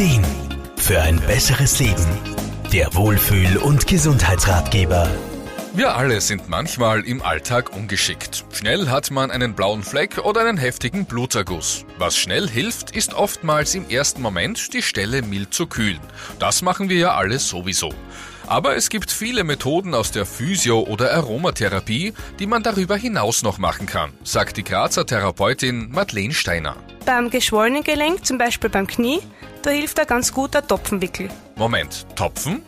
Ideen für ein besseres Leben. Der Wohlfühl- und Gesundheitsratgeber. Wir alle sind manchmal im Alltag ungeschickt. Schnell hat man einen blauen Fleck oder einen heftigen Bluterguss. Was schnell hilft, ist oftmals im ersten Moment die Stelle mild zu kühlen. Das machen wir ja alle sowieso. Aber es gibt viele Methoden aus der Physio- oder Aromatherapie, die man darüber hinaus noch machen kann, sagt die Grazer Therapeutin Madeleine Steiner. Beim geschwollenen Gelenk, zum Beispiel beim Knie, da hilft ein ganz guter Topfenwickel. Moment, Topfen?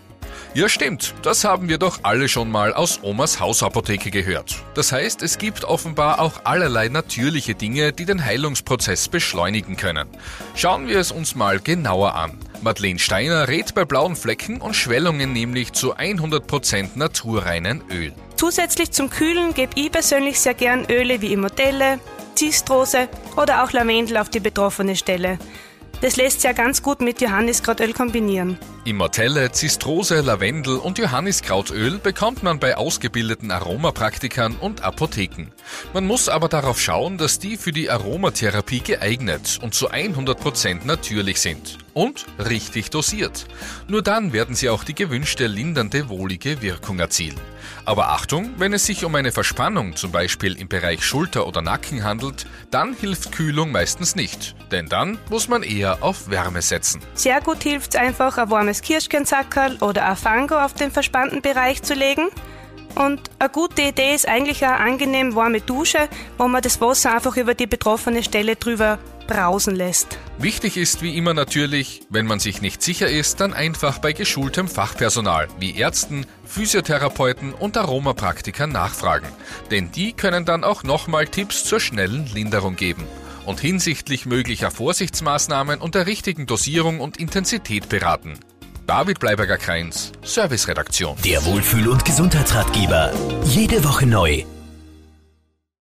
Ja, stimmt. Das haben wir doch alle schon mal aus Omas Hausapotheke gehört. Das heißt, es gibt offenbar auch allerlei natürliche Dinge, die den Heilungsprozess beschleunigen können. Schauen wir es uns mal genauer an. Madeleine Steiner rät bei blauen Flecken und Schwellungen nämlich zu 100% naturreinen Öl. Zusätzlich zum Kühlen gebe ich persönlich sehr gern Öle wie Immortelle, Zistrose oder auch Lavendel auf die betroffene Stelle. Das lässt sich ja ganz gut mit Johanniskrautöl kombinieren. Immortelle, Zistrose, Lavendel und Johanniskrautöl bekommt man bei ausgebildeten Aromapraktikern und Apotheken. Man muss aber darauf schauen, dass die für die Aromatherapie geeignet und zu 100% natürlich sind. Und richtig dosiert. Nur dann werden sie auch die gewünschte lindernde, wohlige Wirkung erzielen. Aber Achtung, wenn es sich um eine Verspannung, zum Beispiel im Bereich Schulter oder Nacken handelt, dann hilft Kühlung meistens nicht. Denn dann muss man eher auf Wärme setzen. Sehr gut hilft es einfach, ein warmes Kirschkernzackerl oder ein Fango auf den verspannten Bereich zu legen. Und eine gute Idee ist eigentlich eine angenehm warme Dusche, wo man das Wasser einfach über die betroffene Stelle drüber brausen lässt. Wichtig ist wie immer natürlich, wenn man sich nicht sicher ist, dann einfach bei geschultem Fachpersonal wie Ärzten, Physiotherapeuten und Aromapraktikern nachfragen. Denn die können dann auch nochmal Tipps zur schnellen Linderung geben und hinsichtlich möglicher Vorsichtsmaßnahmen und der richtigen Dosierung und Intensität beraten. David Bleiberger Kreins, Serviceredaktion. Der Wohlfühl- und Gesundheitsratgeber. Jede Woche neu.